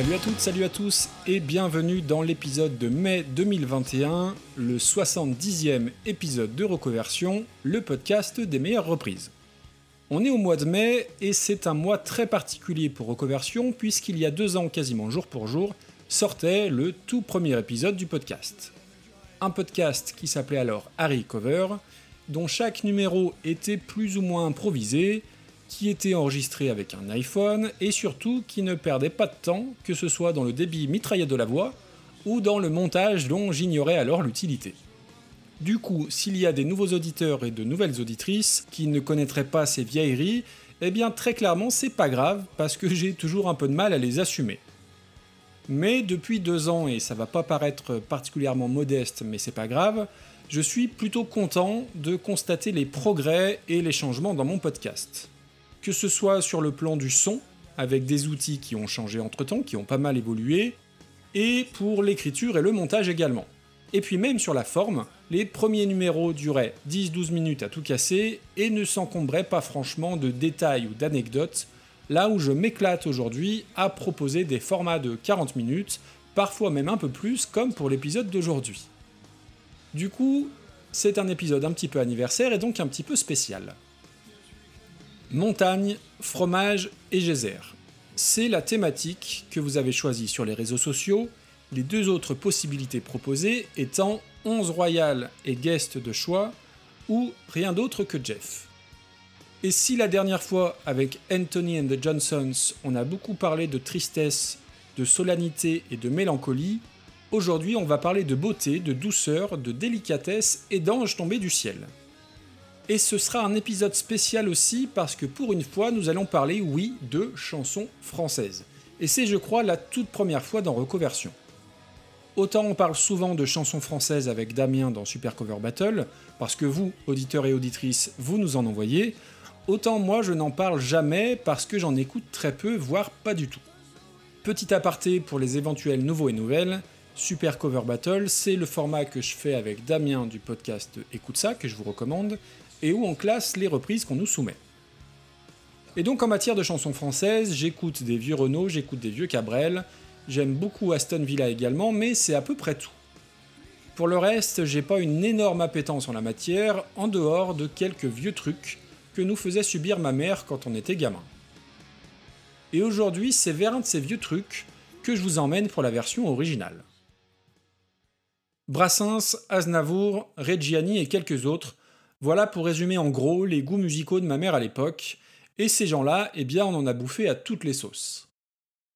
Salut à toutes, salut à tous et bienvenue dans l'épisode de mai 2021, le 70e épisode de Recoversion, le podcast des meilleures reprises. On est au mois de mai et c'est un mois très particulier pour Recoversion puisqu'il y a deux ans quasiment jour pour jour sortait le tout premier épisode du podcast. Un podcast qui s'appelait alors Harry Cover, dont chaque numéro était plus ou moins improvisé, qui était enregistré avec un iPhone et surtout qui ne perdait pas de temps, que ce soit dans le débit mitraillette de la voix ou dans le montage dont j'ignorais alors l'utilité. Du coup, s'il y a des nouveaux auditeurs et de nouvelles auditrices qui ne connaîtraient pas ces vieilleries, eh bien très clairement c'est pas grave parce que j'ai toujours un peu de mal à les assumer. Mais depuis deux ans, et ça va pas paraître particulièrement modeste, mais c'est pas grave, je suis plutôt content de constater les progrès et les changements dans mon podcast que ce soit sur le plan du son, avec des outils qui ont changé entre-temps, qui ont pas mal évolué, et pour l'écriture et le montage également. Et puis même sur la forme, les premiers numéros duraient 10-12 minutes à tout casser et ne s'encombraient pas franchement de détails ou d'anecdotes, là où je m'éclate aujourd'hui à proposer des formats de 40 minutes, parfois même un peu plus, comme pour l'épisode d'aujourd'hui. Du coup, c'est un épisode un petit peu anniversaire et donc un petit peu spécial. Montagne, fromage et geyser. C'est la thématique que vous avez choisie sur les réseaux sociaux, les deux autres possibilités proposées étant 11 royales et guest de choix, ou rien d'autre que Jeff. Et si la dernière fois, avec Anthony and the Johnsons, on a beaucoup parlé de tristesse, de solennité et de mélancolie, aujourd'hui on va parler de beauté, de douceur, de délicatesse et d'anges tombés du ciel. Et ce sera un épisode spécial aussi parce que pour une fois, nous allons parler, oui, de chansons françaises. Et c'est, je crois, la toute première fois dans Recoversion. Autant on parle souvent de chansons françaises avec Damien dans Super Cover Battle, parce que vous, auditeurs et auditrices, vous nous en envoyez, autant moi je n'en parle jamais parce que j'en écoute très peu, voire pas du tout. Petit aparté pour les éventuels nouveaux et nouvelles, Super Cover Battle, c'est le format que je fais avec Damien du podcast Écoute ça, que je vous recommande, et où on classe les reprises qu'on nous soumet. Et donc en matière de chansons françaises, j'écoute des vieux Renault, j'écoute des vieux Cabrel, j'aime beaucoup Aston Villa également, mais c'est à peu près tout. Pour le reste, j'ai pas une énorme appétence en la matière, en dehors de quelques vieux trucs que nous faisait subir ma mère quand on était gamin. Et aujourd'hui, c'est vers un de ces vieux trucs que je vous emmène pour la version originale. Brassens, Aznavour, Reggiani et quelques autres voilà pour résumer en gros les goûts musicaux de ma mère à l'époque, et ces gens-là, eh bien on en a bouffé à toutes les sauces.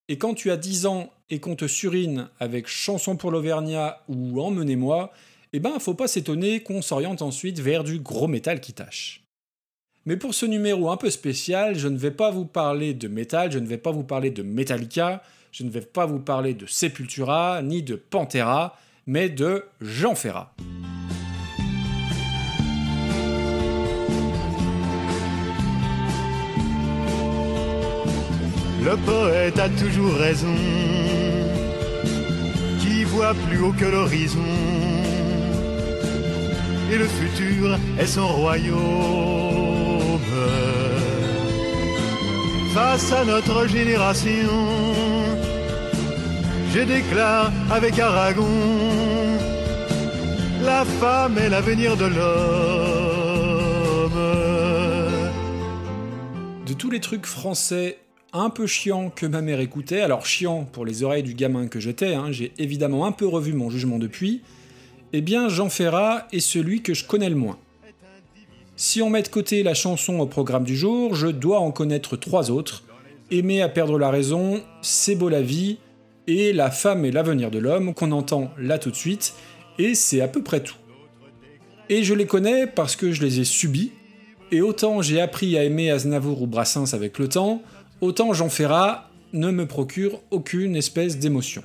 Et quand tu as 10 ans et qu'on te surine avec Chanson pour l'Auvergnat ou Emmenez-moi, eh ben faut pas s'étonner qu'on s'oriente ensuite vers du gros métal qui tâche. Mais pour ce numéro un peu spécial, je ne vais pas vous parler de métal, je ne vais pas vous parler de Metallica, je ne vais pas vous parler de Sepultura, ni de Pantera, mais de Jean Ferrat. Le poète a toujours raison, qui voit plus haut que l'horizon? Et le futur est son royaume. Face à notre génération, je déclare avec Aragon, la femme est l'avenir de l'homme. De tous les trucs français un peu chiant que ma mère écoutait, alors chiant pour les oreilles du gamin que j'étais, hein, j'ai évidemment un peu revu mon jugement depuis, eh bien Jean Ferrat est celui que je connais le moins. Si on met de côté la chanson au programme du jour, je dois en connaître trois autres. Aimer à perdre la raison, C'est beau la vie, et La femme et l'avenir de l'homme, qu'on entend là tout de suite, et c'est à peu près tout. Et je les connais parce que je les ai subis, et autant j'ai appris à aimer Aznavour ou Brassens avec le temps, autant Jean Ferrat ne me procure aucune espèce d'émotion.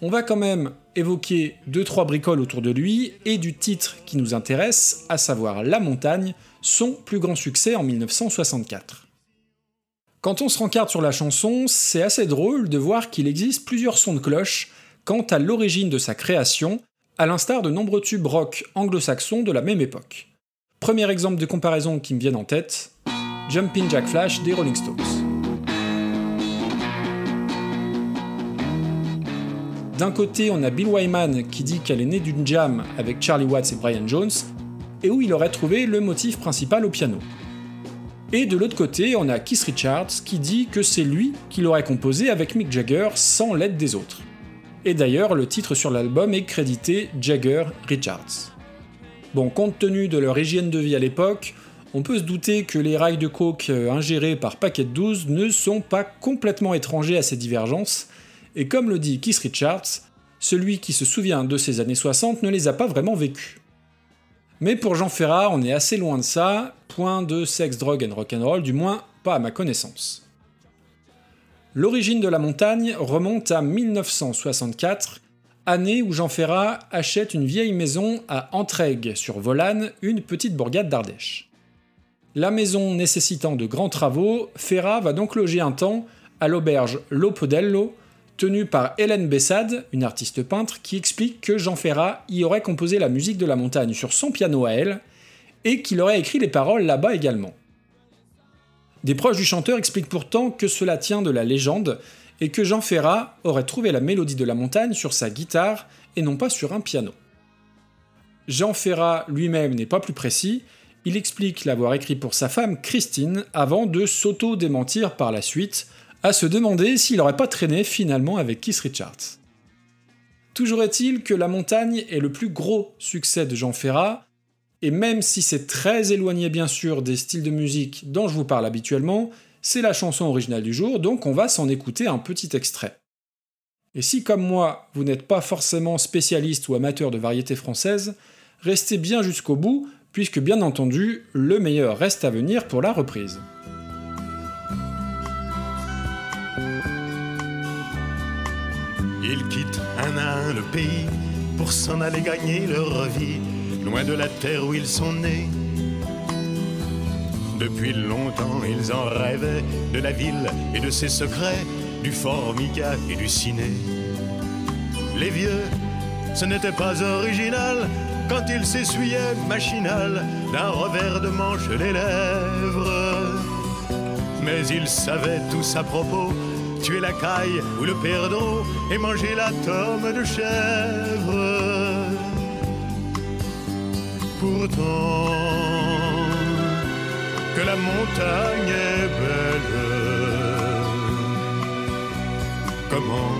On va quand même évoquer deux trois bricoles autour de lui et du titre qui nous intéresse, à savoir La Montagne, son plus grand succès en 1964. Quand on se rencarde sur la chanson, c'est assez drôle de voir qu'il existe plusieurs sons de cloche quant à l'origine de sa création, à l'instar de nombreux tubes rock anglo-saxons de la même époque. Premier exemple de comparaison qui me vient en tête, Jumpin' Jack Flash des Rolling Stones. D'un côté, on a Bill Wyman qui dit qu'elle est née d'une jam avec Charlie Watts et Brian Jones, et où il aurait trouvé le motif principal au piano. Et de l'autre côté, on a Keith Richards qui dit que c'est lui qui l'aurait composé avec Mick Jagger sans l'aide des autres. Et d'ailleurs, le titre sur l'album est crédité Jagger Richards. Bon, compte tenu de leur hygiène de vie à l'époque, on peut se douter que les rails de coke euh, ingérés par Paquet 12 ne sont pas complètement étrangers à ces divergences, et comme le dit Keith Richards, celui qui se souvient de ces années 60 ne les a pas vraiment vécues. Mais pour Jean Ferrat, on est assez loin de ça, point de sexe, drogue and rock'n'roll, du moins pas à ma connaissance. L'origine de la montagne remonte à 1964, année où Jean Ferrat achète une vieille maison à Entraigues sur Volane, une petite bourgade d'Ardèche. La maison nécessitant de grands travaux, Ferrat va donc loger un temps à l'auberge Lopodello, tenue par Hélène Bessade, une artiste peintre, qui explique que Jean Ferrat y aurait composé la musique de la montagne sur son piano à elle, et qu'il aurait écrit les paroles là-bas également. Des proches du chanteur expliquent pourtant que cela tient de la légende et que Jean Ferrat aurait trouvé la mélodie de la montagne sur sa guitare et non pas sur un piano. Jean Ferrat lui-même n'est pas plus précis, il explique l'avoir écrit pour sa femme Christine avant de s'auto-démentir par la suite, à se demander s'il n'aurait pas traîné finalement avec Keith Richards. Toujours est-il que La Montagne est le plus gros succès de Jean Ferrat, et même si c'est très éloigné bien sûr des styles de musique dont je vous parle habituellement, c'est la chanson originale du jour, donc on va s'en écouter un petit extrait. Et si comme moi, vous n'êtes pas forcément spécialiste ou amateur de variété française, restez bien jusqu'au bout, puisque bien entendu, le meilleur reste à venir pour la reprise. Ils quittent un à un le pays pour s'en aller gagner leur vie loin de la terre où ils sont nés. Depuis longtemps, ils en rêvaient de la ville et de ses secrets, du formica et du ciné. Les vieux, ce n'était pas original quand ils s'essuyaient machinal d'un revers de manche les lèvres. Mais ils savaient tous à propos tuer la caille ou le perdreau et manger la tome de chèvre pourtant que la montagne est belle. Comment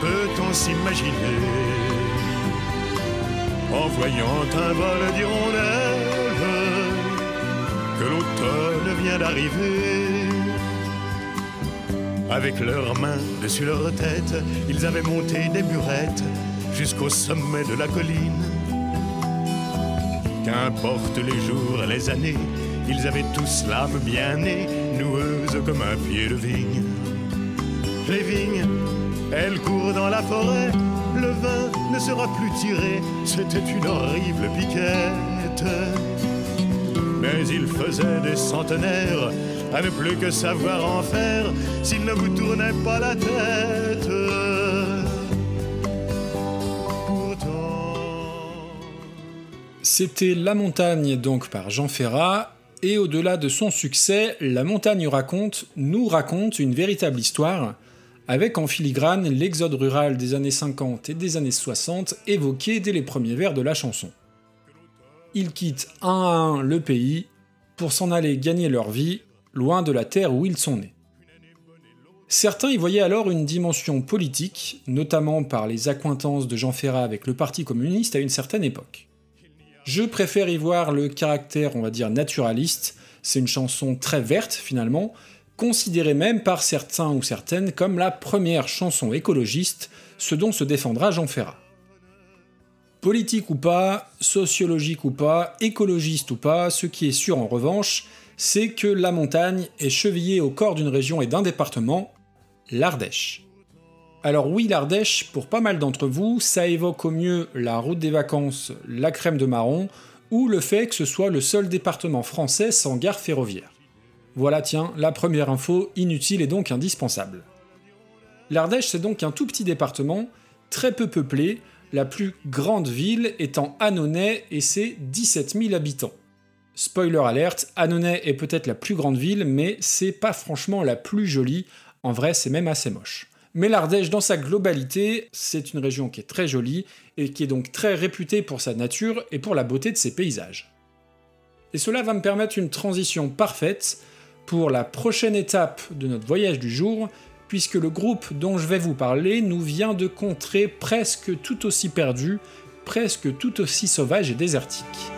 peut-on s'imaginer en voyant un vol d'hirondelles que l'automne vient d'arriver avec leurs mains dessus leur tête, ils avaient monté des burettes jusqu'au sommet de la colline Qu'importe les jours, les années, ils avaient tous l'âme bien née, noueuse comme un pied de vigne. Les vignes, elles courent dans la forêt, le vin ne sera plus tiré, c'était une horrible piquette. Mais il faisait des centenaires à ne plus que savoir en faire s'il ne vous tournait pas la tête. C'était La Montagne donc par Jean Ferrat, et au-delà de son succès, La Montagne raconte, nous raconte une véritable histoire, avec en filigrane l'exode rural des années 50 et des années 60 évoqué dès les premiers vers de la chanson. Ils quittent un à un le pays pour s'en aller gagner leur vie, loin de la terre où ils sont nés. Certains y voyaient alors une dimension politique, notamment par les accointances de Jean Ferrat avec le Parti communiste à une certaine époque. Je préfère y voir le caractère, on va dire, naturaliste. C'est une chanson très verte finalement, considérée même par certains ou certaines comme la première chanson écologiste, ce dont se défendra Jean Ferrat. Politique ou pas, sociologique ou pas, écologiste ou pas, ce qui est sûr en revanche, c'est que la montagne est chevillée au corps d'une région et d'un département, l'Ardèche. Alors oui, l'Ardèche, pour pas mal d'entre vous, ça évoque au mieux la route des vacances, la crème de marron, ou le fait que ce soit le seul département français sans gare ferroviaire. Voilà tiens, la première info inutile et donc indispensable. L'Ardèche c'est donc un tout petit département, très peu peuplé, la plus grande ville étant Annonay et ses 17 000 habitants. Spoiler alerte, Annonay est peut-être la plus grande ville, mais c'est pas franchement la plus jolie, en vrai c'est même assez moche. Mais l'Ardèche, dans sa globalité, c'est une région qui est très jolie et qui est donc très réputée pour sa nature et pour la beauté de ses paysages. Et cela va me permettre une transition parfaite pour la prochaine étape de notre voyage du jour, puisque le groupe dont je vais vous parler nous vient de contrées presque tout aussi perdues, presque tout aussi sauvages et désertiques.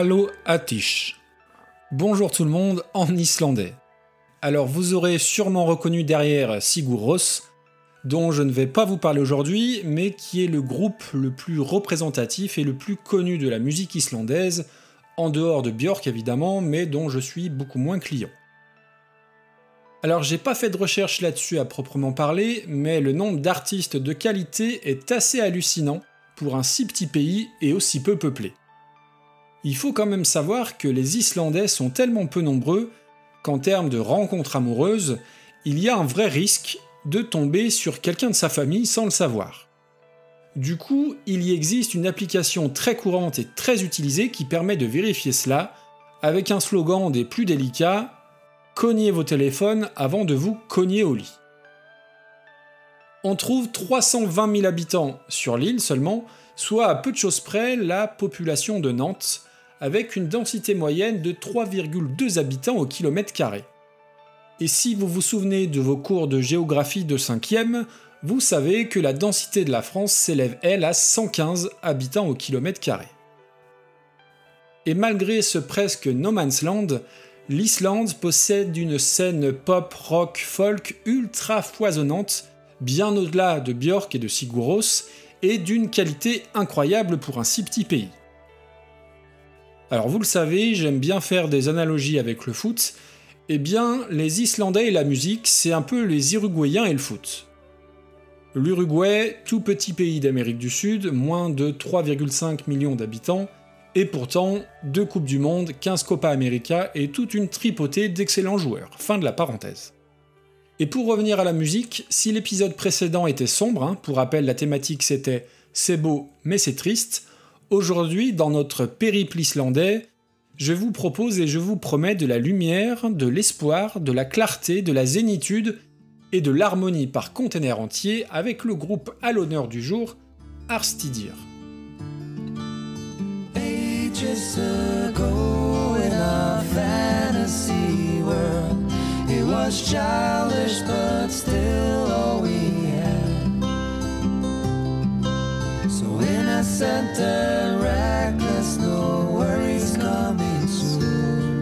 Hallo Atish. Bonjour tout le monde en islandais. Alors vous aurez sûrement reconnu derrière Sigur Rós, dont je ne vais pas vous parler aujourd'hui, mais qui est le groupe le plus représentatif et le plus connu de la musique islandaise, en dehors de Björk évidemment, mais dont je suis beaucoup moins client. Alors j'ai pas fait de recherche là-dessus à proprement parler, mais le nombre d'artistes de qualité est assez hallucinant pour un si petit pays et aussi peu peuplé. Il faut quand même savoir que les Islandais sont tellement peu nombreux qu'en termes de rencontres amoureuses, il y a un vrai risque de tomber sur quelqu'un de sa famille sans le savoir. Du coup, il y existe une application très courante et très utilisée qui permet de vérifier cela avec un slogan des plus délicats Cognez vos téléphones avant de vous cogner au lit. On trouve 320 000 habitants sur l'île seulement, soit à peu de choses près la population de Nantes, avec une densité moyenne de 3,2 habitants au kilomètre carré. Et si vous vous souvenez de vos cours de géographie de 5e, vous savez que la densité de la France s'élève, elle, à 115 habitants au kilomètre carré. Et malgré ce presque no man's land, l'Islande possède une scène pop, rock, folk ultra foisonnante, bien au-delà de Björk et de Siguros, et d'une qualité incroyable pour un si petit pays. Alors vous le savez, j'aime bien faire des analogies avec le foot. Eh bien, les Islandais et la musique, c'est un peu les Uruguayens et le foot. L'Uruguay, tout petit pays d'Amérique du Sud, moins de 3,5 millions d'habitants, et pourtant deux Coupes du Monde, 15 Copa América et toute une tripotée d'excellents joueurs. Fin de la parenthèse. Et pour revenir à la musique, si l'épisode précédent était sombre, hein, pour rappel la thématique c'était c'est beau mais c'est triste, Aujourd'hui, dans notre périple islandais, je vous propose et je vous promets de la lumière, de l'espoir, de la clarté, de la zénitude et de l'harmonie par container entier avec le groupe à l'honneur du jour, Arstidir. Innocent and reckless, no worries coming soon.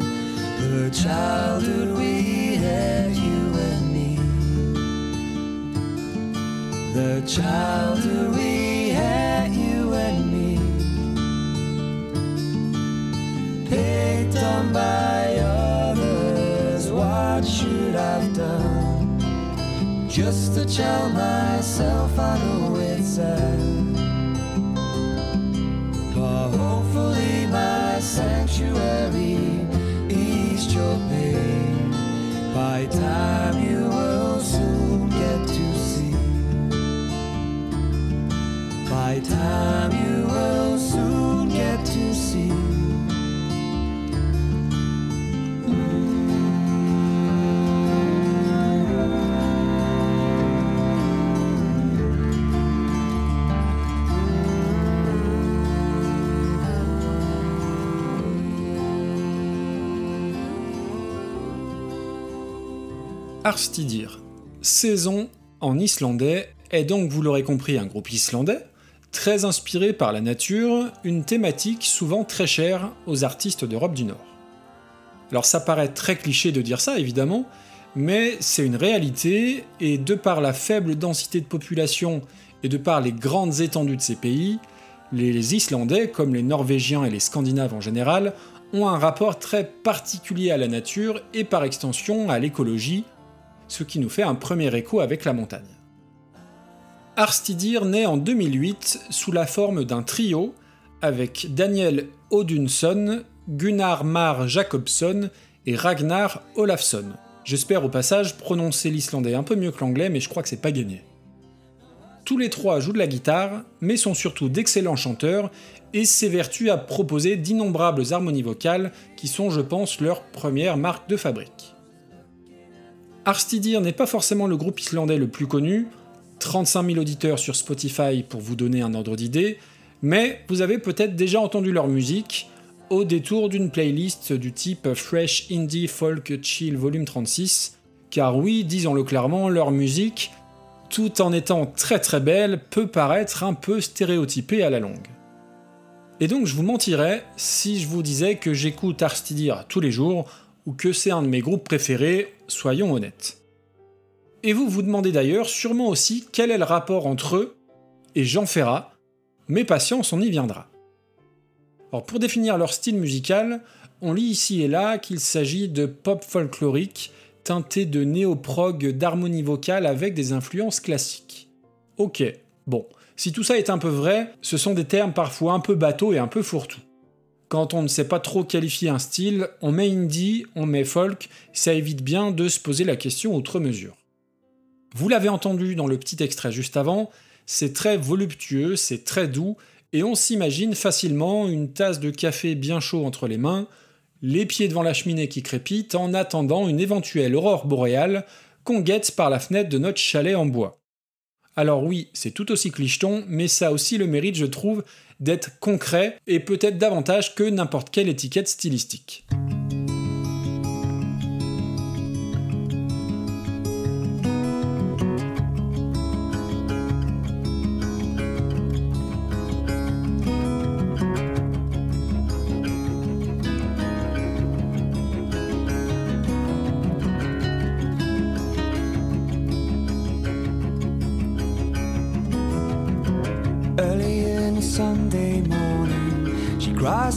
The childhood we had, you and me. The childhood we had, you and me. Picked on by others, what should I've done? Just to tell myself I know it's sad. Sanctuary ease your pain. By time you will soon get to see. By time you will soon Arstidir. Saison en islandais est donc, vous l'aurez compris, un groupe islandais, très inspiré par la nature, une thématique souvent très chère aux artistes d'Europe du Nord. Alors ça paraît très cliché de dire ça, évidemment, mais c'est une réalité, et de par la faible densité de population et de par les grandes étendues de ces pays, les Islandais, comme les Norvégiens et les Scandinaves en général, ont un rapport très particulier à la nature et par extension à l'écologie, ce qui nous fait un premier écho avec la montagne. Arstidir naît en 2008 sous la forme d'un trio avec Daniel Odunson, Gunnar Mar Jacobson et Ragnar Olafsson. J'espère au passage prononcer l'islandais un peu mieux que l'anglais, mais je crois que c'est pas gagné. Tous les trois jouent de la guitare, mais sont surtout d'excellents chanteurs et s'évertuent à proposer d'innombrables harmonies vocales qui sont, je pense, leur première marque de fabrique. Arstidir n'est pas forcément le groupe islandais le plus connu, 35 000 auditeurs sur Spotify pour vous donner un ordre d'idée, mais vous avez peut-être déjà entendu leur musique au détour d'une playlist du type Fresh Indie Folk Chill Volume 36, car oui, disons-le clairement, leur musique, tout en étant très très belle, peut paraître un peu stéréotypée à la longue. Et donc je vous mentirais si je vous disais que j'écoute Arstidir tous les jours, ou que c'est un de mes groupes préférés, soyons honnêtes. Et vous vous demandez d'ailleurs sûrement aussi quel est le rapport entre eux et Jean Ferrat, mais patience, on y viendra. Alors pour définir leur style musical, on lit ici et là qu'il s'agit de pop folklorique teinté de néo-prog d'harmonie vocale avec des influences classiques. Ok, bon, si tout ça est un peu vrai, ce sont des termes parfois un peu bateaux et un peu fourre-tout. Quand on ne sait pas trop qualifier un style, on met indie, on met folk, ça évite bien de se poser la question outre mesure. Vous l'avez entendu dans le petit extrait juste avant, c'est très voluptueux, c'est très doux, et on s'imagine facilement une tasse de café bien chaud entre les mains, les pieds devant la cheminée qui crépite en attendant une éventuelle aurore boréale qu'on guette par la fenêtre de notre chalet en bois. Alors oui, c'est tout aussi clicheton, mais ça a aussi le mérite, je trouve, d'être concret et peut-être davantage que n'importe quelle étiquette stylistique.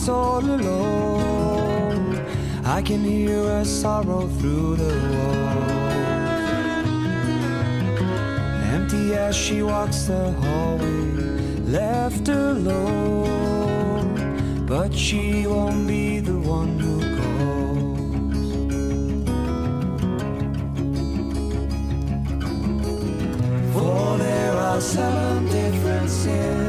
All alone. I can hear her sorrow through the walls. Empty as she walks the hallway, left alone. But she won't be the one who calls. For there are seven different sins.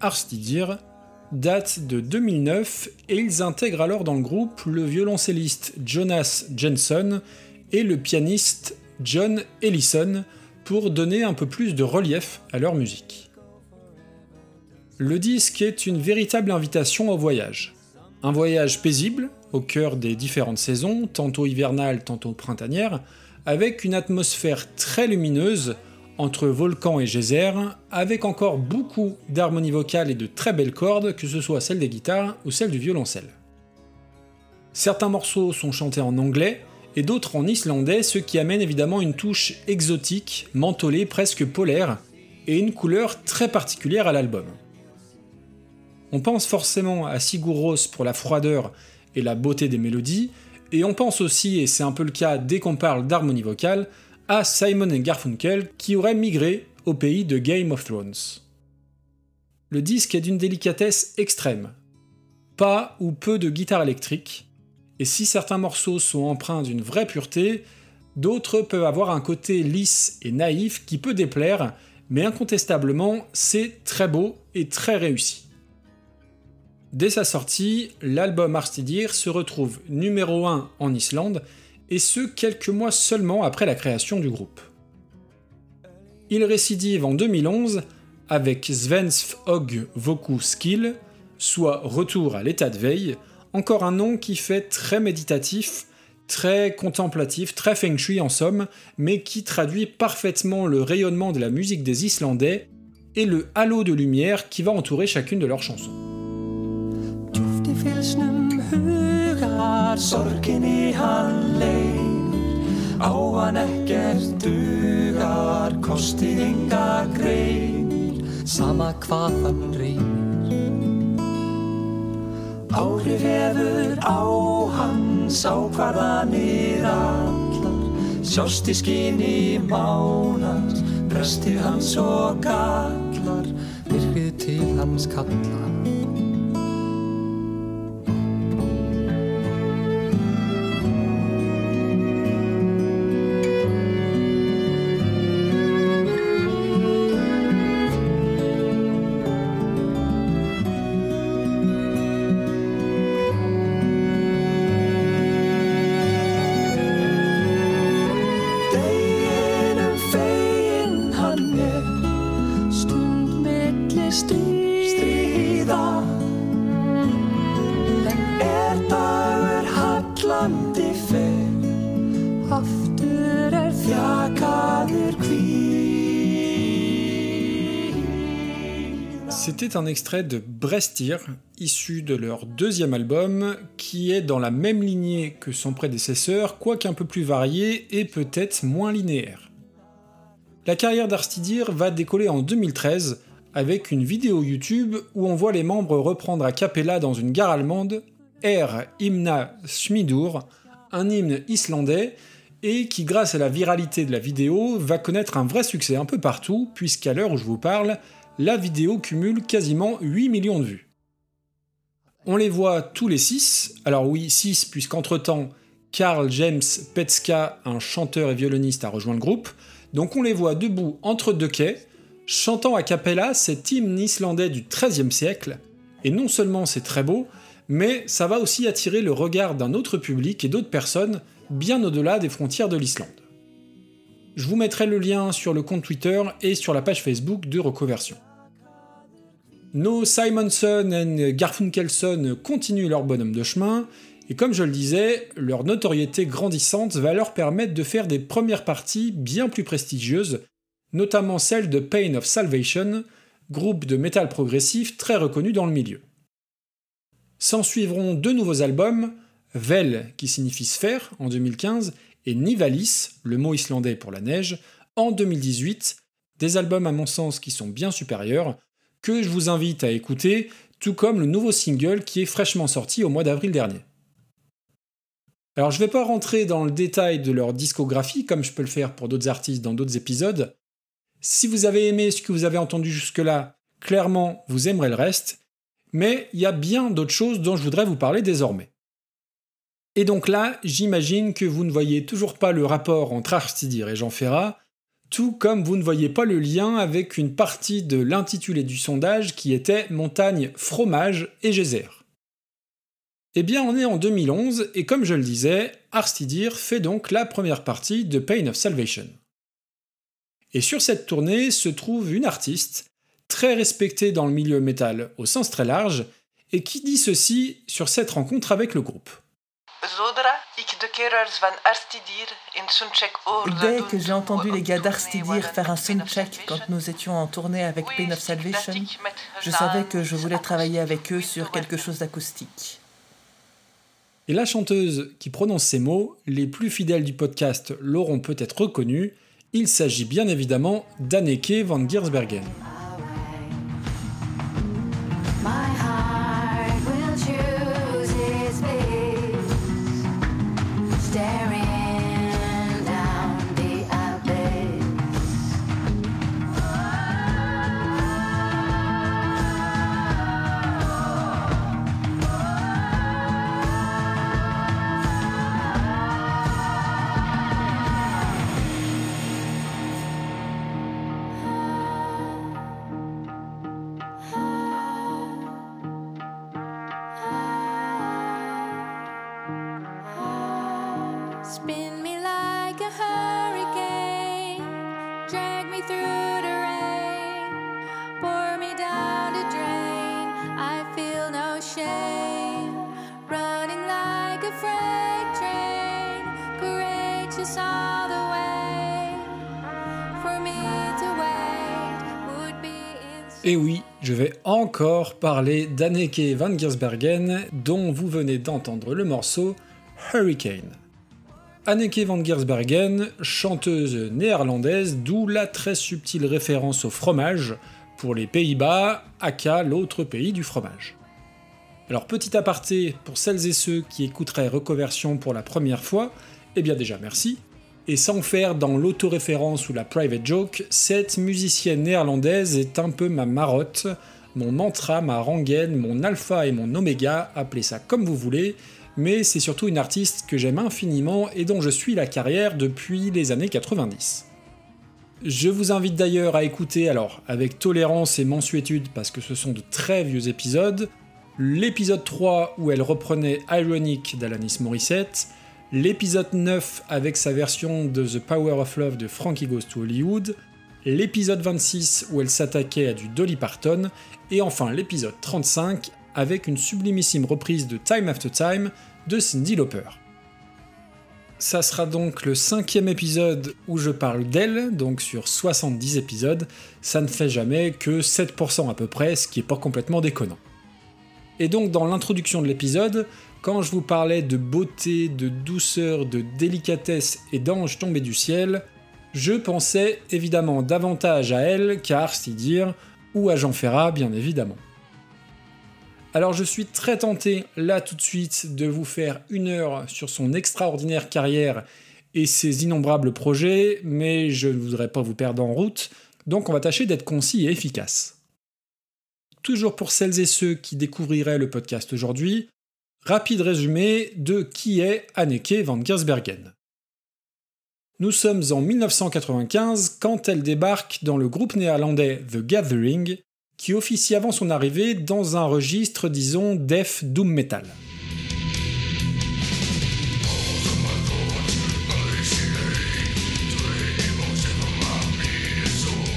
Arstidir, date de 2009 et ils intègrent alors dans le groupe le violoncelliste Jonas Jensen et le pianiste John Ellison pour donner un peu plus de relief à leur musique. Le disque est une véritable invitation au voyage. Un voyage paisible, au cœur des différentes saisons, tantôt hivernales, tantôt printanières, avec une atmosphère très lumineuse entre volcan et geyser, avec encore beaucoup d'harmonie vocale et de très belles cordes, que ce soit celle des guitares ou celle du violoncelle. Certains morceaux sont chantés en anglais, et d'autres en islandais, ce qui amène évidemment une touche exotique, mentholée, presque polaire, et une couleur très particulière à l'album. On pense forcément à Sigur Rós pour la froideur et la beauté des mélodies, et on pense aussi, et c'est un peu le cas dès qu'on parle d'harmonie vocale, à Simon et Garfunkel qui auraient migré au pays de Game of Thrones. Le disque est d'une délicatesse extrême. Pas ou peu de guitare électrique, et si certains morceaux sont empreints d'une vraie pureté, d'autres peuvent avoir un côté lisse et naïf qui peut déplaire, mais incontestablement, c'est très beau et très réussi. Dès sa sortie, l'album Arstidir se retrouve numéro 1 en Islande et ce quelques mois seulement après la création du groupe. Il récidive en 2011 avec Svensk Og Voku Skill, soit Retour à l'état de veille, encore un nom qui fait très méditatif, très contemplatif, très feng shui en somme, mais qui traduit parfaitement le rayonnement de la musique des Islandais et le halo de lumière qui va entourer chacune de leurs chansons. Sama hvað hann reynir. Áhrif hefur á hans ákvarðanir allar Sjást í skinni mánar Bresti hans og gallar Virkið til hans kallar Un extrait de Brestir, issu de leur deuxième album, qui est dans la même lignée que son prédécesseur, quoique un peu plus varié et peut-être moins linéaire. La carrière d'Arstidir va décoller en 2013 avec une vidéo YouTube où on voit les membres reprendre a cappella dans une gare allemande Er Hymna Schmidur, un hymne islandais, et qui grâce à la viralité de la vidéo va connaître un vrai succès un peu partout, puisqu'à l'heure où je vous parle, la vidéo cumule quasiment 8 millions de vues. On les voit tous les 6, alors oui 6 puisqu'entre-temps, Carl James Petska, un chanteur et violoniste, a rejoint le groupe, donc on les voit debout entre deux quais, chantant a cappella cet hymne islandais du XIIIe siècle, et non seulement c'est très beau, mais ça va aussi attirer le regard d'un autre public et d'autres personnes bien au-delà des frontières de l'Islande. Je vous mettrai le lien sur le compte Twitter et sur la page Facebook de Recoversion. Nos Simonson et Garfunkelson continuent leur bonhomme de chemin, et comme je le disais, leur notoriété grandissante va leur permettre de faire des premières parties bien plus prestigieuses, notamment celle de Pain of Salvation, groupe de métal progressif très reconnu dans le milieu. S'en suivront deux nouveaux albums, Vel, qui signifie sphère, en 2015, et Nivalis, le mot islandais pour la neige, en 2018, des albums à mon sens qui sont bien supérieurs, je vous invite à écouter, tout comme le nouveau single qui est fraîchement sorti au mois d'avril dernier. Alors je vais pas rentrer dans le détail de leur discographie comme je peux le faire pour d'autres artistes dans d'autres épisodes. Si vous avez aimé ce que vous avez entendu jusque-là, clairement vous aimerez le reste, mais il y a bien d'autres choses dont je voudrais vous parler désormais. Et donc là, j'imagine que vous ne voyez toujours pas le rapport entre Arstidir et Jean Ferrat, tout comme vous ne voyez pas le lien avec une partie de l'intitulé du sondage qui était Montagne, fromage et geyser. Eh bien, on est en 2011, et comme je le disais, Arstidir fait donc la première partie de Pain of Salvation. Et sur cette tournée se trouve une artiste, très respectée dans le milieu métal au sens très large, et qui dit ceci sur cette rencontre avec le groupe. Dès que j'ai entendu les gars d'Arstidir faire un soundcheck quand nous étions en tournée avec Pain of Salvation, je savais que je voulais travailler avec eux sur quelque chose d'acoustique. Et la chanteuse qui prononce ces mots, les plus fidèles du podcast l'auront peut-être reconnu, il s'agit bien évidemment d'Anneke van Giersbergen. Spin me like a hurricane, drag me through the rain, pour me down the drain. I feel no shame, running like a freight train, courageous all the way. For me to wait would be Et oui, je vais encore parler d'Anneke van Giersbergen, dont vous venez d'entendre le morceau Hurricane. Anneke van Giersbergen, chanteuse néerlandaise, d'où la très subtile référence au fromage pour les Pays-Bas, aka l'autre pays du fromage. Alors petit aparté, pour celles et ceux qui écouteraient Reconversion pour la première fois, eh bien déjà merci. Et sans faire dans l'autoréférence ou la private joke, cette musicienne néerlandaise est un peu ma marotte, mon mantra, ma rengaine, mon alpha et mon oméga, appelez ça comme vous voulez, mais c'est surtout une artiste que j'aime infiniment et dont je suis la carrière depuis les années 90. Je vous invite d'ailleurs à écouter, alors avec tolérance et mensuétude parce que ce sont de très vieux épisodes, l'épisode 3 où elle reprenait Ironic d'Alanis Morissette, l'épisode 9 avec sa version de The Power of Love de Frankie Goes to Hollywood, l'épisode 26 où elle s'attaquait à du Dolly Parton, et enfin l'épisode 35 avec une sublimissime reprise de Time After Time de Cyndi Lauper. Ça sera donc le cinquième épisode où je parle d'elle, donc sur 70 épisodes, ça ne fait jamais que 7% à peu près, ce qui est pas complètement déconnant. Et donc dans l'introduction de l'épisode, quand je vous parlais de beauté, de douceur, de délicatesse et d'ange tombé du ciel, je pensais évidemment davantage à elle qu'à Arstidir ou à Jean Ferrat bien évidemment. Alors je suis très tenté là tout de suite de vous faire une heure sur son extraordinaire carrière et ses innombrables projets, mais je ne voudrais pas vous perdre en route, donc on va tâcher d'être concis et efficace. Toujours pour celles et ceux qui découvriraient le podcast aujourd'hui, rapide résumé de qui est Anneke van Giersbergen. Nous sommes en 1995 quand elle débarque dans le groupe néerlandais The Gathering, qui officie avant son arrivée dans un registre, disons, def doom metal.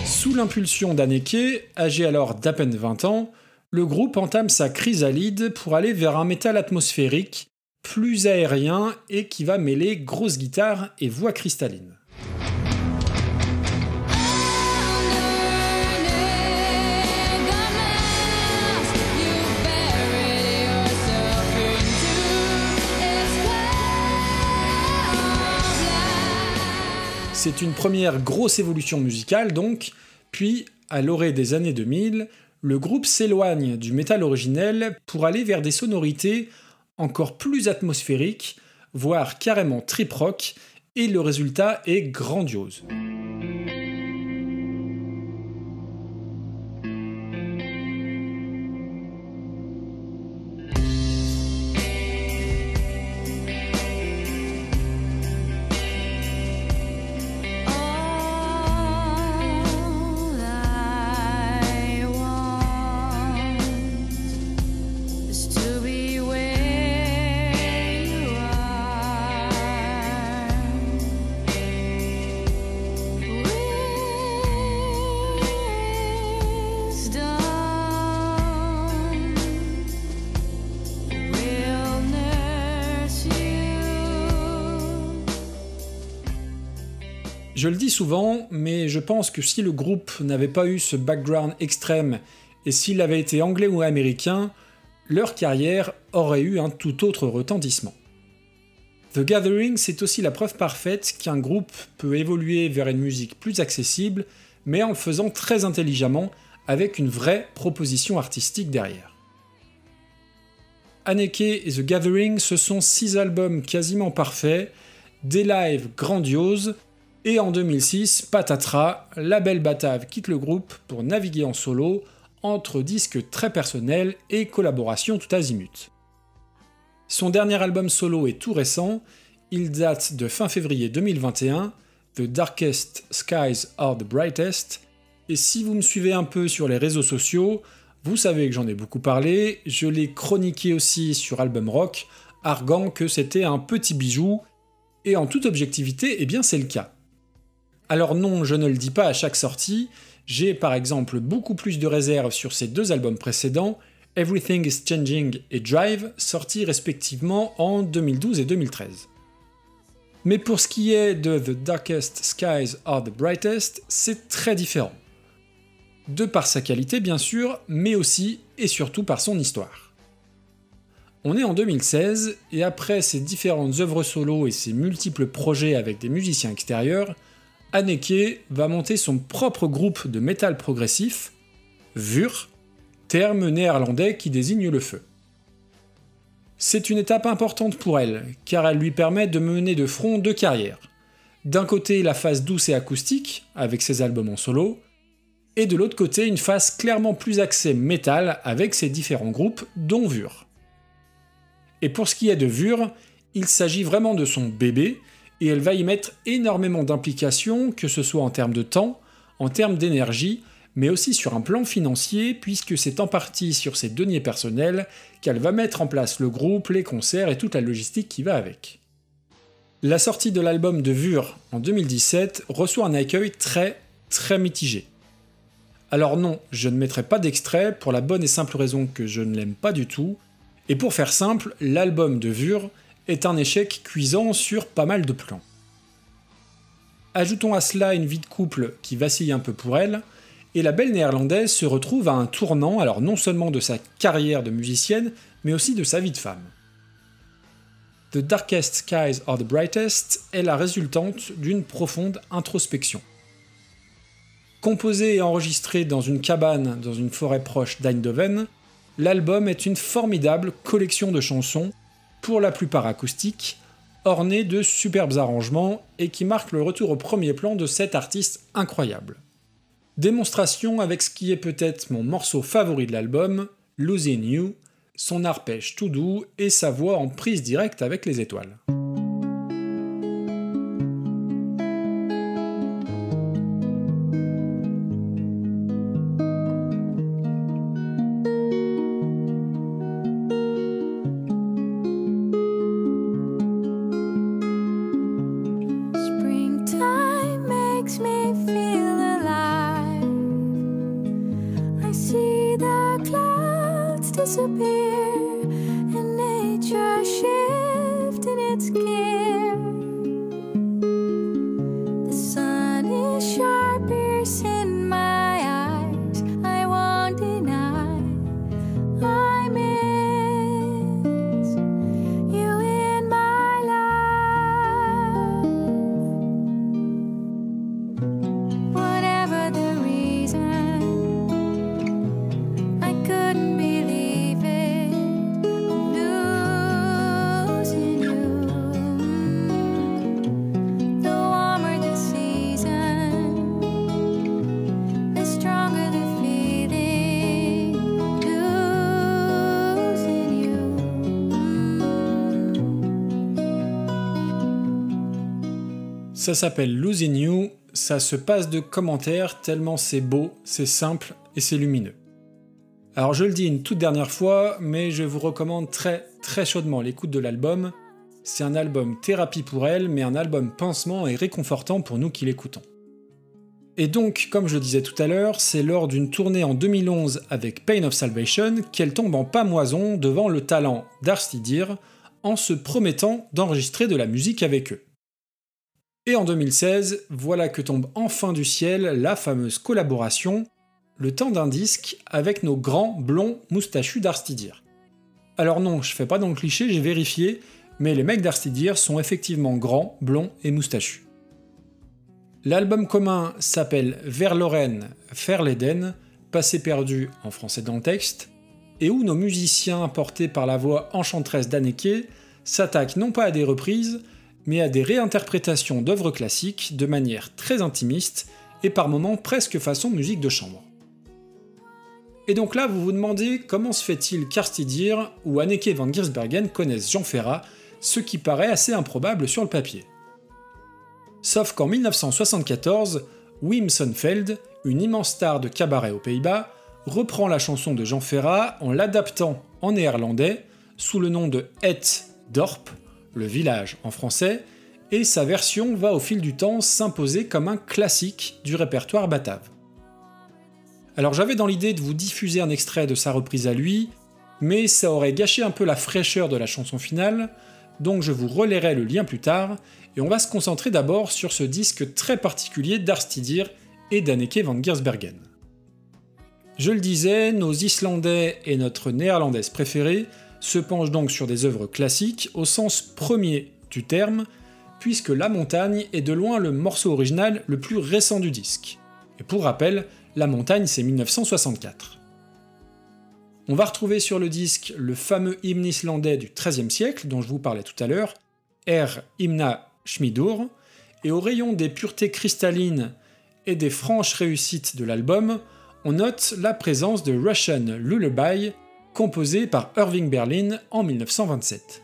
Sous l'impulsion d'Anneke, âgé alors d'à peine 20 ans, le groupe entame sa chrysalide pour aller vers un métal atmosphérique, plus aérien et qui va mêler grosse guitare et voix cristalline. C'est une première grosse évolution musicale donc, puis à l'orée des années 2000, le groupe s'éloigne du métal originel pour aller vers des sonorités encore plus atmosphériques, voire carrément trip rock, et le résultat est grandiose. Souvent, mais je pense que si le groupe n'avait pas eu ce background extrême et s'il avait été anglais ou américain, leur carrière aurait eu un tout autre retentissement. The Gathering, c'est aussi la preuve parfaite qu'un groupe peut évoluer vers une musique plus accessible, mais en le faisant très intelligemment, avec une vraie proposition artistique derrière. Anneke et The Gathering, ce sont six albums quasiment parfaits, des lives grandioses, et en 2006, patatras, la belle Batave quitte le groupe pour naviguer en solo entre disques très personnels et collaborations tout azimut. Son dernier album solo est tout récent, il date de fin février 2021, The Darkest Skies Are the Brightest, et si vous me suivez un peu sur les réseaux sociaux, vous savez que j'en ai beaucoup parlé, je l'ai chroniqué aussi sur Album Rock, arguant que c'était un petit bijou, et en toute objectivité, eh bien c'est le cas. Alors non, je ne le dis pas à chaque sortie, j'ai par exemple beaucoup plus de réserves sur ces deux albums précédents, Everything is Changing et Drive, sortis respectivement en 2012 et 2013. Mais pour ce qui est de The Darkest Skies Are the Brightest, c'est très différent. de par sa qualité bien sûr, mais aussi et surtout par son histoire. On est en 2016, et après ses différentes œuvres solo et ses multiples projets avec des musiciens extérieurs, Anneke va monter son propre groupe de métal progressif, VUR, terme néerlandais qui désigne le feu. C'est une étape importante pour elle, car elle lui permet de mener de front deux carrières. D'un côté la phase douce et acoustique, avec ses albums en solo, et de l'autre côté une phase clairement plus axée métal avec ses différents groupes, dont VUR. Et pour ce qui est de VUR, il s'agit vraiment de son bébé, et elle va y mettre énormément d'implications, que ce soit en termes de temps, en termes d'énergie, mais aussi sur un plan financier, puisque c'est en partie sur ses deniers personnels qu'elle va mettre en place le groupe, les concerts et toute la logistique qui va avec. La sortie de l'album de Vur en 2017 reçoit un accueil très très mitigé. Alors non, je ne mettrai pas d'extrait pour la bonne et simple raison que je ne l'aime pas du tout, et pour faire simple, l'album de Vur est un échec cuisant sur pas mal de plans. Ajoutons à cela une vie de couple qui vacille un peu pour elle, et la belle néerlandaise se retrouve à un tournant, alors non seulement de sa carrière de musicienne, mais aussi de sa vie de femme. The Darkest Skies Are the Brightest est la résultante d'une profonde introspection. Composé et enregistré dans une cabane dans une forêt proche d'Eindhoven, l'album est une formidable collection de chansons, pour la plupart acoustiques, ornées de superbes arrangements et qui marquent le retour au premier plan de cet artiste incroyable. Démonstration avec ce qui est peut-être mon morceau favori de l'album, Losing You, son arpège tout doux et sa voix en prise directe avec les étoiles. Ça s'appelle Losing You, ça se passe de commentaires tellement c'est beau, c'est simple et c'est lumineux. Alors je le dis une toute dernière fois, mais je vous recommande très très chaudement l'écoute de l'album. C'est un album thérapie pour elle, mais un album pansement et réconfortant pour nous qui l'écoutons. Et donc, comme je disais tout à l'heure, c'est lors d'une tournée en 2011 avec Pain of Salvation qu'elle tombe en pamoison devant le talent d'Arstidir en se promettant d'enregistrer de la musique avec eux. Et en 2016, voilà que tombe enfin du ciel la fameuse collaboration, le temps d'un disque avec nos grands blonds moustachus d'Arstidir. Alors non, je fais pas dans le cliché, j'ai vérifié, mais les mecs d'Arstidir sont effectivement grands, blonds et moustachus. L'album commun s'appelle Vers Lorraine, Faire l'Éden, passé perdu en français dans le texte, et où nos musiciens portés par la voix enchanteresse d'Anneke s'attaquent non pas à des reprises, mais à des réinterprétations d'œuvres classiques de manière très intimiste et par moments presque façon musique de chambre. Et donc là, vous vous demandez comment se fait-il qu'Arstidir ou Anneke van Giersbergen connaissent Jean Ferrat, ce qui paraît assez improbable sur le papier. Sauf qu'en 1974, Wim Sonneveld, une immense star de cabaret aux Pays-Bas, reprend la chanson de Jean Ferrat en l'adaptant en néerlandais sous le nom de Het Dorp, le village en français, et sa version va au fil du temps s'imposer comme un classique du répertoire batave. Alors j'avais dans l'idée de vous diffuser un extrait de sa reprise à lui, mais ça aurait gâché un peu la fraîcheur de la chanson finale, donc je vous relayerai le lien plus tard, et on va se concentrer d'abord sur ce disque très particulier d'Arstidir et d'Anneke van Giersbergen. Je le disais, nos Islandais et notre Néerlandaise préférée se penchent donc sur des œuvres classiques au sens premier du terme, puisque La Montagne est de loin le morceau original le plus récent du disque. Et pour rappel, La Montagne c'est 1964. On va retrouver sur le disque le fameux hymne islandais du XIIIe siècle dont je vous parlais tout à l'heure, Er Hymna Schmidur, et au rayon des puretés cristallines et des franches réussites de l'album, on note la présence de Russian Lullaby, composé par Irving Berlin en 1927.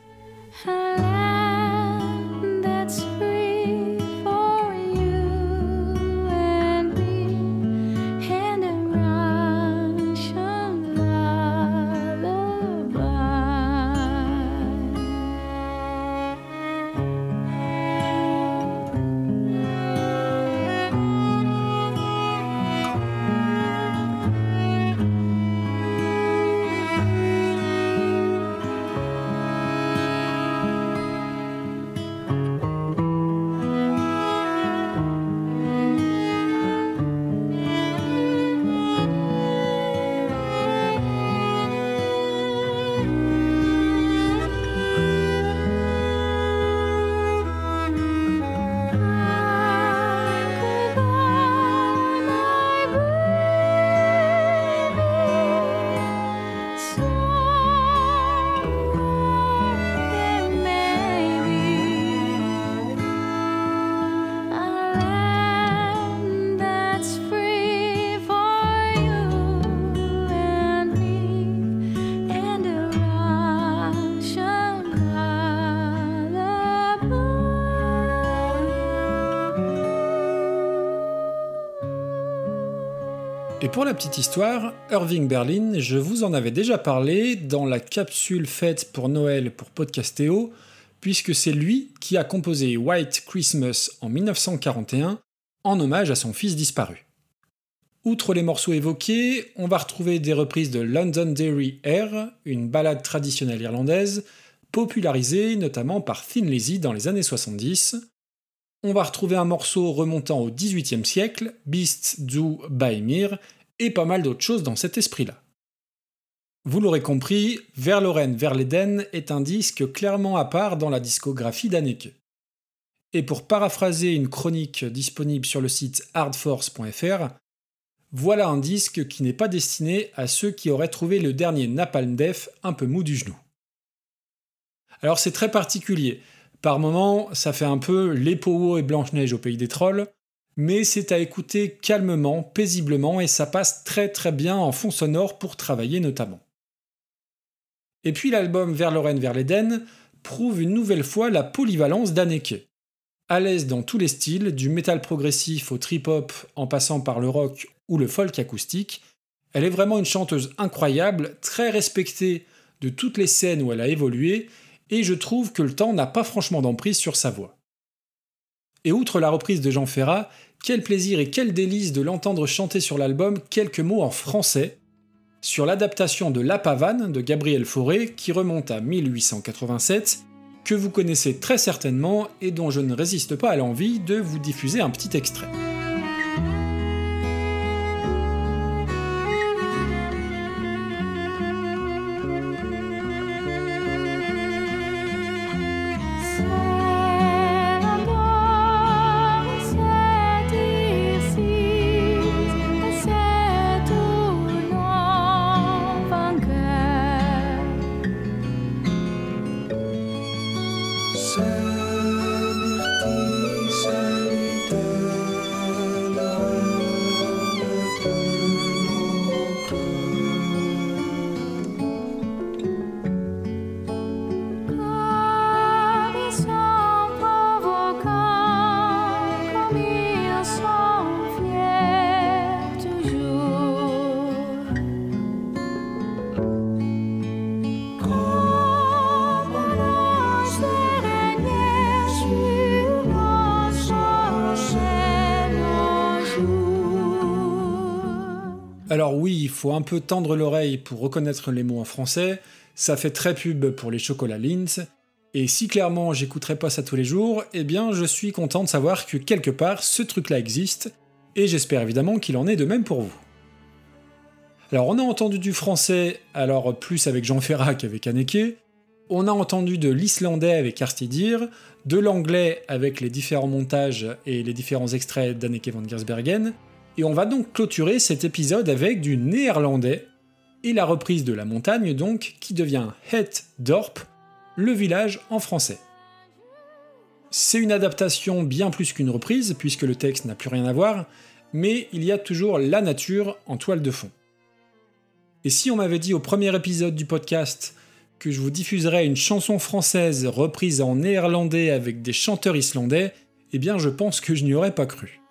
Pour la petite histoire, Irving Berlin, je vous en avais déjà parlé dans la capsule faite pour Noël pour Podcastéo, puisque c'est lui qui a composé White Christmas en 1941 en hommage à son fils disparu. Outre les morceaux évoqués, on va retrouver des reprises de Londonderry Air, une ballade traditionnelle irlandaise, popularisée notamment par Thin Lizzy dans les années 70. On va retrouver un morceau remontant au XVIIIe siècle, Beast du Baimir, et pas mal d'autres choses dans cet esprit-là. Vous l'aurez compris, Vers Lorraine, vers l'Éden est un disque clairement à part dans la discographie d'Anneke. Et pour paraphraser une chronique disponible sur le site hardforce.fr, voilà un disque qui n'est pas destiné à ceux qui auraient trouvé le dernier Napalm Death un peu mou du genou. Alors c'est très particulier. Par moments, ça fait un peu les Powo et Blanche-Neige au pays des trolls, mais c'est à écouter calmement, paisiblement, et ça passe très très bien en fond sonore pour travailler notamment. Et puis l'album Vers Lorraine, vers l'Éden prouve une nouvelle fois la polyvalence d'Anneke. À l'aise dans tous les styles, du métal progressif au trip-hop en passant par le rock ou le folk acoustique, elle est vraiment une chanteuse incroyable, très respectée de toutes les scènes où elle a évolué, et je trouve que le temps n'a pas franchement d'emprise sur sa voix. Et outre la reprise de Jean Ferrat, quel plaisir et quel délice de l'entendre chanter sur l'album quelques mots en français, sur l'adaptation de La Pavane de Gabriel Fauré, qui remonte à 1887, que vous connaissez très certainement et dont je ne résiste pas à l'envie de vous diffuser un petit extrait. Faut un peu tendre l'oreille pour reconnaître les mots en français, ça fait très pub pour les chocolats Lindt, et si clairement j'écouterais pas ça tous les jours, eh bien je suis content de savoir que quelque part ce truc-là existe, et j'espère évidemment qu'il en est de même pour vous. Alors on a entendu du français, alors plus avec Jean Ferrat qu'avec Anneke. On a entendu de l'islandais avec Arstidir, de l'anglais avec les différents montages et les différents extraits d'Anneke van Giersbergen. Et on va donc clôturer cet épisode avec du néerlandais et la reprise de la montagne donc qui devient Het Dorp, le village en français. C'est une adaptation bien plus qu'une reprise puisque le texte n'a plus rien à voir, mais il y a toujours la nature en toile de fond. Et si on m'avait dit au premier épisode du podcast que je vous diffuserais une chanson française reprise en néerlandais avec des chanteurs islandais, eh bien je pense que je n'y aurais pas cru.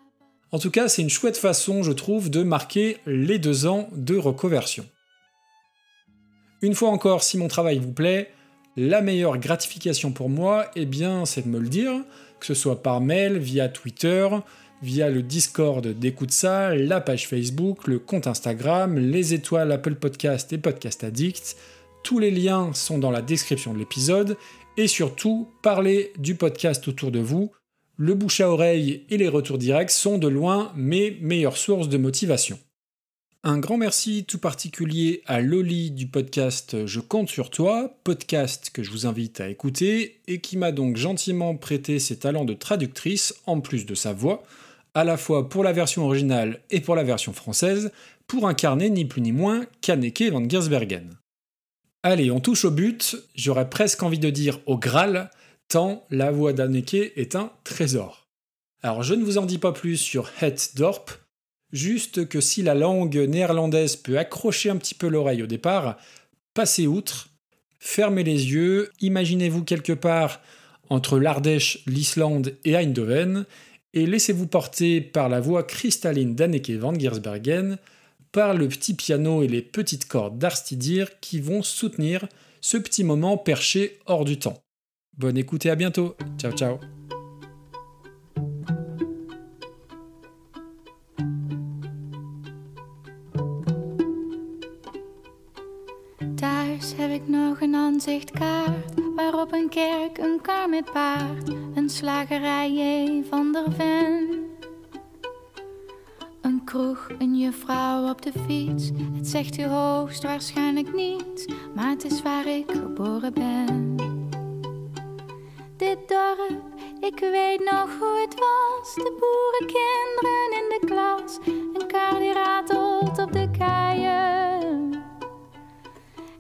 En tout cas, c'est une chouette façon, je trouve, de marquer les deux ans de reconversion. Une fois encore, si mon travail vous plaît, la meilleure gratification pour moi, eh bien, c'est de me le dire, que ce soit par mail, via Twitter, via le Discord d'Écoute ça, la page Facebook, le compte Instagram, les étoiles Apple Podcast et Podcast Addict. Tous les liens sont dans la description de l'épisode. Et surtout, parlez du podcast autour de vous. Le bouche à oreille et les retours directs sont de loin mes meilleures sources de motivation. Un grand merci tout particulier à Loli du podcast Je compte sur toi, podcast que je vous invite à écouter et qui m'a donc gentiment prêté ses talents de traductrice en plus de sa voix, à la fois pour la version originale et pour la version française, pour incarner ni plus ni moins Kanneke van Giersbergen. Allez, on touche au but, j'aurais presque envie de dire au Graal, tant la voix d'Anneke est un trésor. Alors je ne vous en dis pas plus sur Het Dorp, juste que si la langue néerlandaise peut accrocher un petit peu l'oreille au départ, passez outre, fermez les yeux, imaginez-vous quelque part entre l'Ardèche, l'Islande et Eindhoven, et laissez-vous porter par la voix cristalline d'Anneke van Giersbergen, par le petit piano et les petites cordes d'Arstidir qui vont soutenir ce petit moment perché hors du temps. Bonne écoute et à bientôt. Ciao ciao. Thuis heb ik nog een aanzichtkaart waarop een kerk, een kar met paard, een slagerij J. van der Ven. Een kroeg, een juffrouw op de fiets. Het zegt u hoogstwaarschijnlijk niets, maar het is waar ik geboren ben. Dit dorp, ik weet nog hoe het was. De boerenkinderen in de klas, een kar die ratelt op de keien.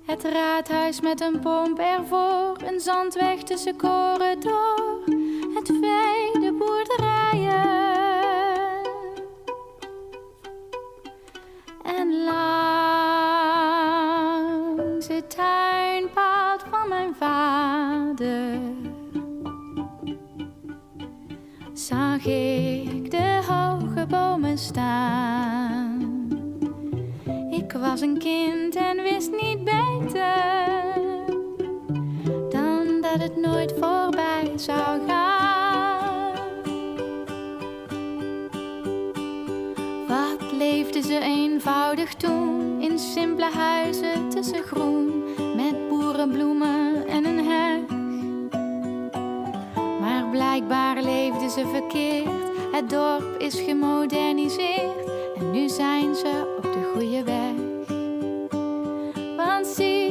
Het raadhuis met een pomp ervoor, een zandweg tussen koren door. Het vee, de boerderijen. En langs ik de hoge bomen staan. Ik was een kind en wist niet beter dan dat het nooit voorbij zou gaan. Wat leefden ze eenvoudig toen in simpele huizen tussen groen met boerenbloemen blijkbaar leefden ze verkeerd. Het dorp is gemoderniseerd en nu zijn ze op de goede weg. Want zie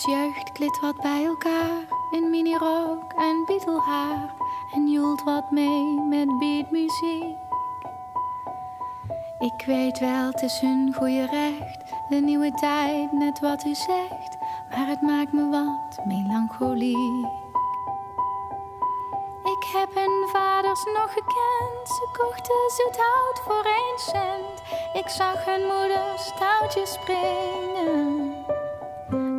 zit wat bij elkaar in minirok en bietelhaar en joelt wat mee met beatmuziek. Ik weet wel, het is hun goede recht, de nieuwe tijd, net wat u zegt, maar het maakt me wat melancholiek. Ik heb hun vaders nog gekend, ze kochten zoet hout voor één cent. Ik zag hun moeders touwtjes springen.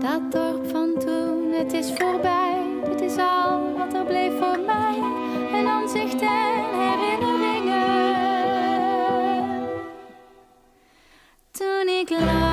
Dat dorp van toen, het is voorbij. Dit is al wat er bleef voor mij. Een aanzicht en herinneringen. Toen ik laat.